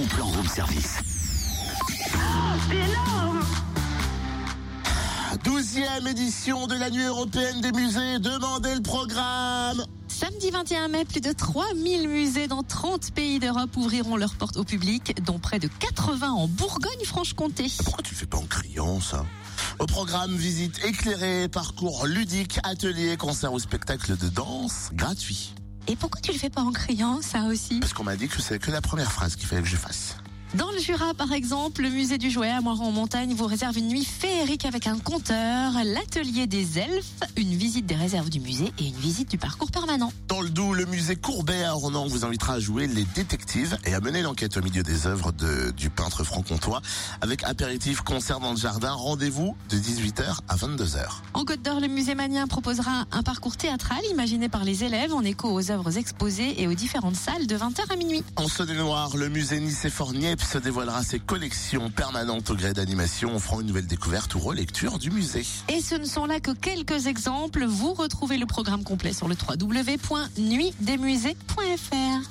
bon plan room service. C'est énorme 12e édition de la nuit européenne des musées. Demandez le programme. Samedi 21 mai, plus de 3000 musées dans 30 pays d'Europe ouvriront leurs portes au public, dont près de 80 en Bourgogne-Franche-Comté. Pourquoi tu fais pas en criant ça? Au programme, visite éclairée, parcours ludique, atelier, concert ou spectacle de danse gratuit. Et pourquoi tu le fais pas en criant, ça aussi? Parce qu'on m'a dit que c'est que la première phrase qu'il fallait que je fasse. Dans le Jura, par exemple, le musée du jouet à Moiran en montagne vous réserve une nuit féerique avec un conteur, l'atelier des elfes, une visite des réserves du musée et une visite du parcours permanent. Dans le Doubs, le musée Courbet à Ornans vous invitera à jouer les détectives et à mener l'enquête au milieu des œuvres de- du peintre franc-comtois avec apéritif, concert dans le jardin. Rendez-vous de 18h à 22h. En Côte d'Or, le musée Manien proposera un parcours théâtral imaginé par les élèves en écho aux œuvres exposées et aux différentes salles de 20h à minuit. En Saône-et-Loire, le musée Nicéphore-Niepce dévoilera ses collections permanentes au gré d'animation, offrant une nouvelle découverte ou relecture du musée. Et ce ne sont là que quelques exemples. Vous retrouvez le programme complet sur le www.nuitdesmusées.fr.